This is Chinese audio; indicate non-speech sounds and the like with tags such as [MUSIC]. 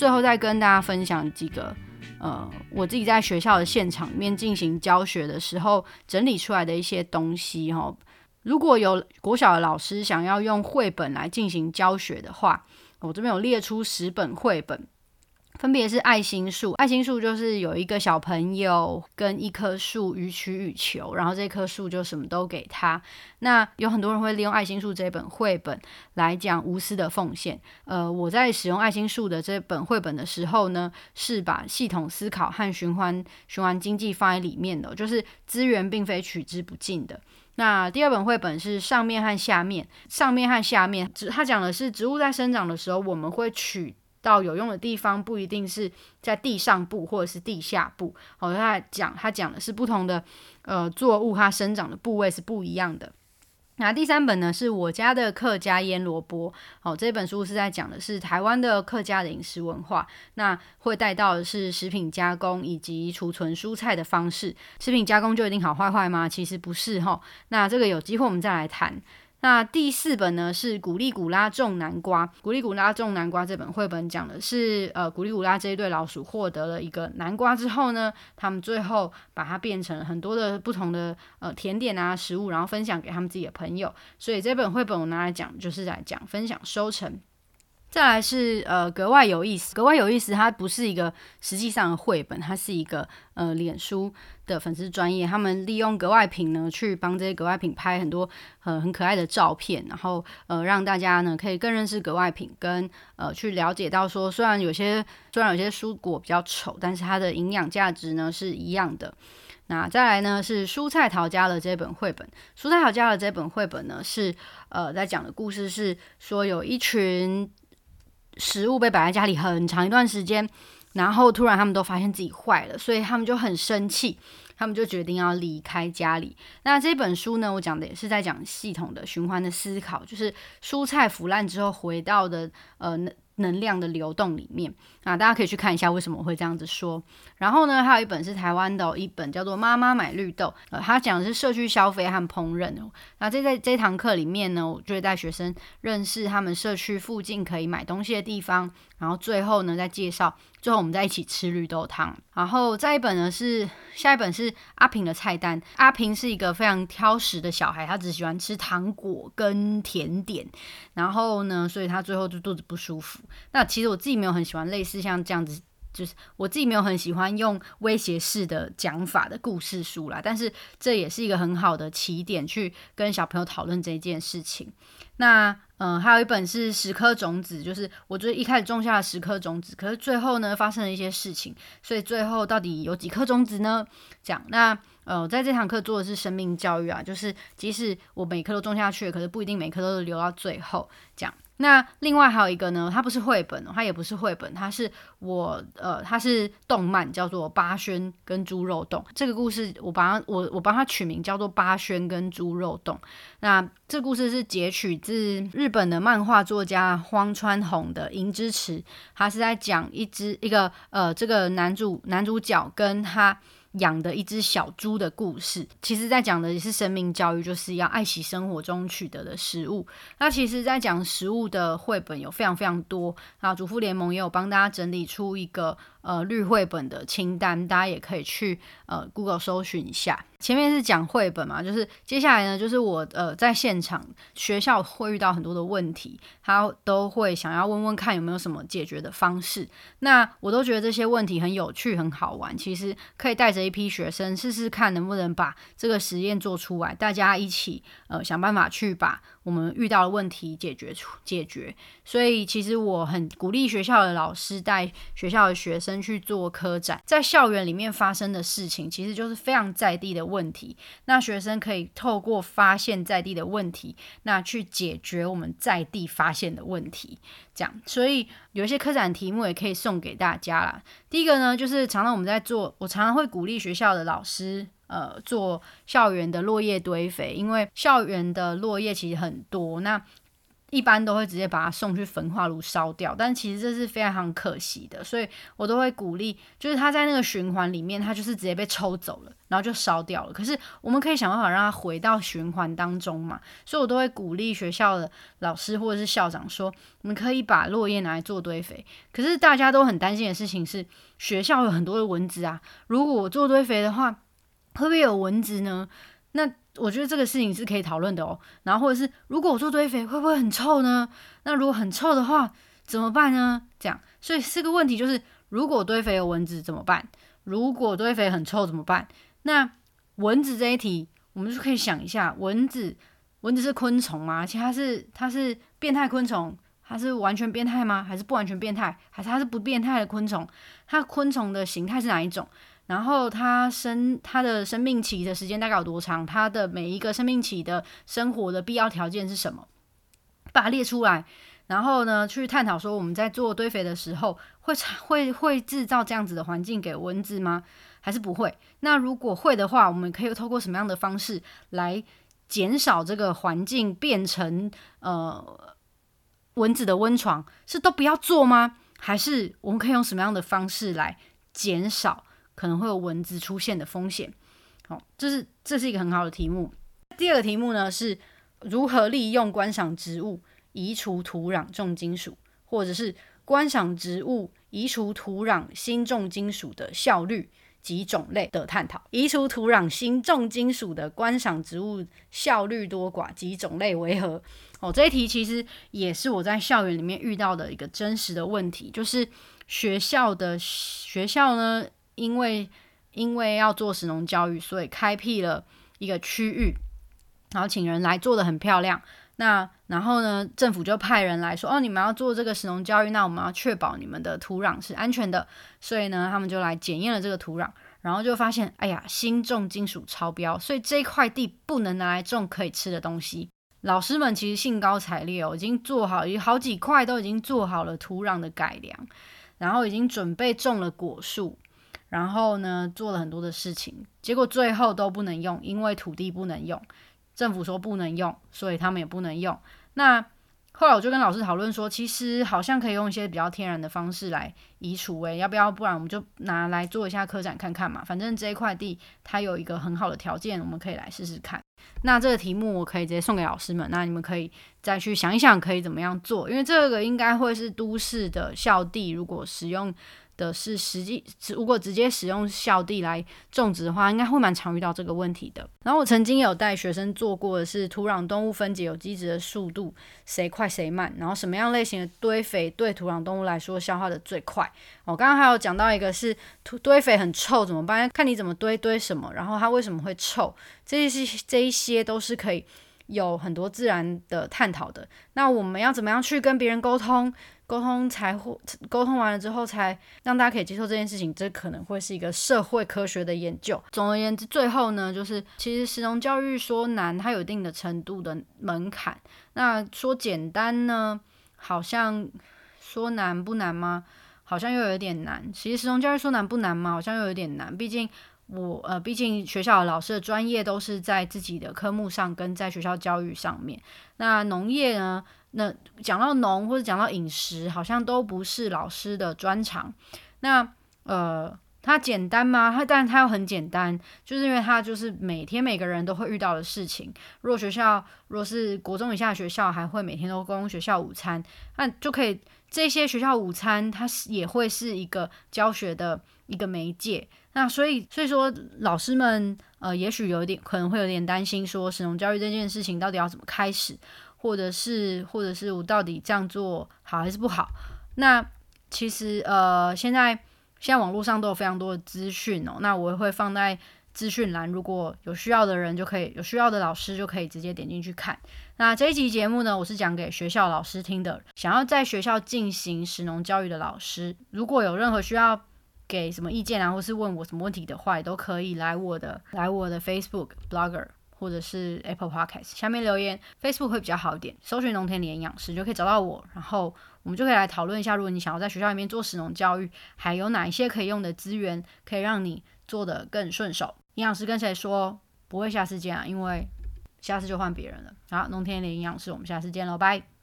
最后再跟大家分享几个，呃，我自己在学校的现场面进行教学的时候整理出来的一些东西哈。如果有国小的老师想要用绘本来进行教学的话，我这边有列出十本绘本。分别是爱心树，爱心树就是有一个小朋友跟一棵树予取予求，然后这棵树就什么都给他。那有很多人会利用爱心树这本绘本来讲无私的奉献。呃，我在使用爱心树的这本绘本的时候呢，是把系统思考和循环循环经济放在里面的，就是资源并非取之不尽的。那第二本绘本是上面和下面，上面和下面，植它讲的是植物在生长的时候，我们会取。到有用的地方不一定是在地上部或者是地下部，哦，他讲他讲的是不同的呃作物，它生长的部位是不一样的。那第三本呢是我家的客家腌萝卜，哦，这本书是在讲的是台湾的客家的饮食文化，那会带到的是食品加工以及储存蔬菜的方式。食品加工就一定好坏坏吗？其实不是哈。那这个有机会我们再来谈。那第四本呢是古力古拉种南瓜。古力古拉种南瓜这本绘本讲的是，呃，古力古拉这一对老鼠获得了一个南瓜之后呢，他们最后把它变成很多的不同的呃甜点啊食物，然后分享给他们自己的朋友。所以这本绘本我拿来讲，就是在讲分享收成。再来是呃格外有意思，格外有意思，它不是一个实际上的绘本，它是一个呃脸书的粉丝专业，他们利用格外品呢去帮这些格外品拍很多呃很可爱的照片，然后呃让大家呢可以更认识格外品，跟呃去了解到说虽然有些虽然有些蔬果比较丑，但是它的营养价值呢是一样的。那再来呢是蔬菜淘家的这本绘本，蔬菜淘家的这本绘本呢是呃在讲的故事是说有一群。食物被摆在家里很长一段时间，然后突然他们都发现自己坏了，所以他们就很生气，他们就决定要离开家里。那这本书呢，我讲的也是在讲系统的循环的思考，就是蔬菜腐烂之后回到的呃。能量的流动里面啊，大家可以去看一下为什么我会这样子说。然后呢，还有一本是台湾的一本叫做《妈妈买绿豆》，呃，它讲的是社区消费和烹饪哦。那这在这堂课里面呢，我就会带学生认识他们社区附近可以买东西的地方。然后最后呢，再介绍，最后我们再一起吃绿豆汤。然后再一本呢是下一本是阿平的菜单。阿平是一个非常挑食的小孩，他只喜欢吃糖果跟甜点。然后呢，所以他最后就肚子不舒服。那其实我自己没有很喜欢类似像这样子，就是我自己没有很喜欢用威胁式的讲法的故事书啦。但是这也是一个很好的起点，去跟小朋友讨论这件事情。那嗯，还有一本是十颗种子，就是我最一开始种下了十颗种子，可是最后呢发生了一些事情，所以最后到底有几颗种子呢？讲那呃，在这堂课做的是生命教育啊，就是即使我每颗都种下去，可是不一定每颗都留到最后讲。那另外还有一个呢，它不是绘本，它也不是绘本，它是我呃，它是动漫，叫做《八轩跟猪肉洞》。这个故事我把它我我帮它取名叫做《八轩跟猪肉洞》。那这故事是截取自日本的漫画作家荒川弘的《银之匙》，他是在讲一只一个呃，这个男主男主角跟他。养的一只小猪的故事，其实在讲的也是生命教育，就是要爱惜生活中取得的食物。那其实，在讲食物的绘本有非常非常多。那主妇联盟也有帮大家整理出一个。呃，绿绘本的清单，大家也可以去呃 Google 搜寻一下。前面是讲绘本嘛，就是接下来呢，就是我呃在现场学校会遇到很多的问题，他都会想要问问看有没有什么解决的方式。那我都觉得这些问题很有趣、很好玩，其实可以带着一批学生试试看，能不能把这个实验做出来，大家一起呃想办法去把。我们遇到的问题解决出解决，所以其实我很鼓励学校的老师带学校的学生生去做科展，在校园里面发生的事情，其实就是非常在地的问题。那学生可以透过发现在地的问题，那去解决我们在地发现的问题。这样，所以有一些科展题目也可以送给大家啦。第一个呢，就是常常我们在做，我常常会鼓励学校的老师。呃，做校园的落叶堆肥，因为校园的落叶其实很多，那一般都会直接把它送去焚化炉烧掉，但其实这是非常可惜的，所以我都会鼓励，就是它在那个循环里面，它就是直接被抽走了，然后就烧掉了。可是我们可以想办法让它回到循环当中嘛，所以我都会鼓励学校的老师或者是校长说，我们可以把落叶拿来做堆肥。可是大家都很担心的事情是，学校有很多的蚊子啊，如果我做堆肥的话，会不会有蚊子呢？那我觉得这个事情是可以讨论的哦，然后或者是如果我做堆肥会不会很臭呢？那如果很臭的话怎么办呢？这样，所以这个问题就是如果堆肥有蚊子怎么办？如果堆肥很臭怎么办？那蚊子这一题，我们就可以想一下，蚊子，蚊子是昆虫吗？而且它是它是变态昆虫，它是完全变态吗？还是不完全变态？还是它是不变态的昆虫？它昆虫的形态是哪一种？然后它生它的生命期的时间大概有多长？它的每一个生命期的生活的必要条件是什么？把它列出来，然后呢，去探讨说我们在做堆肥的时候会 [LAUGHS] 会会制造这样子的环境给蚊子吗？还是不会？那如果会的话，我们可以透过什么样的方式来减少这个环境变成呃蚊子的温床？是都不要做吗？还是我们可以用什么样的方式来减少？可能会有蚊子出现的风险，好，这是这是一个很好的题目。第二个题目呢是如何利用观赏植物移除土壤重金属，或者是观赏植物移除土壤新重金属的效率及种类的探讨。移除土壤新重金属的观赏植物效率多寡及种类为何？哦，这一题其实也是我在校园里面遇到的一个真实的问题，就是学校的学校呢。因为因为要做石农教育，所以开辟了一个区域，然后请人来做的很漂亮。那然后呢，政府就派人来说：“哦，你们要做这个石农教育，那我们要确保你们的土壤是安全的。”所以呢，他们就来检验了这个土壤，然后就发现，哎呀，新重金属超标，所以这块地不能拿来种可以吃的东西。老师们其实兴高采烈哦，已经做好，有好几块都已经做好了土壤的改良，然后已经准备种了果树。然后呢，做了很多的事情，结果最后都不能用，因为土地不能用，政府说不能用，所以他们也不能用。那后来我就跟老师讨论说，其实好像可以用一些比较天然的方式来移除，诶，要不要？不然我们就拿来做一下科展看看嘛。反正这一块地它有一个很好的条件，我们可以来试试看。那这个题目我可以直接送给老师们，那你们可以再去想一想，可以怎么样做？因为这个应该会是都市的校地，如果使用。的是实际，如果直接使用校地来种植的话，应该会蛮常遇到这个问题的。然后我曾经有带学生做过的是土壤动物分解有机质的速度谁快谁慢，然后什么样类型的堆肥对土壤动物来说消化的最快。我刚刚还有讲到一个是土堆肥很臭怎么办？看你怎么堆堆什么，然后它为什么会臭，这些这一些都是可以有很多自然的探讨的。那我们要怎么样去跟别人沟通？沟通才会沟通完了之后，才让大家可以接受这件事情。这可能会是一个社会科学的研究。总而言之，最后呢，就是其实实农教育说难，它有一定的程度的门槛。那说简单呢，好像说难不难吗？好像又有点难。其实实农教育说难不难吗？好像又有点难。毕竟我呃，毕竟学校的老师的专业都是在自己的科目上，跟在学校教育上面。那农业呢？那讲到农或者讲到饮食，好像都不是老师的专长。那呃，它简单吗？它但它又很简单，就是因为它就是每天每个人都会遇到的事情。如果学校如果是国中以下学校，还会每天都供学校午餐，那就可以这些学校午餐它是也会是一个教学的一个媒介。那所以所以说老师们呃，也许有点可能会有点担心，说神农教育这件事情到底要怎么开始。或者是，或者是我到底这样做好还是不好？那其实呃，现在现在网络上都有非常多的资讯哦。那我会放在资讯栏，如果有需要的人就可以，有需要的老师就可以直接点进去看。那这一集节目呢，我是讲给学校老师听的。想要在学校进行实农教育的老师，如果有任何需要给什么意见啊，或是问我什么问题的话，也都可以来我的来我的 Facebook Blogger。或者是 Apple Podcast 下面留言，Facebook 会比较好一点，搜寻农田里营养师就可以找到我，然后我们就可以来讨论一下，如果你想要在学校里面做食农教育，还有哪一些可以用的资源，可以让你做得更顺手。营养师跟谁说不会下次见啊？因为下次就换别人了。好，农田里营养师，我们下次见喽，拜。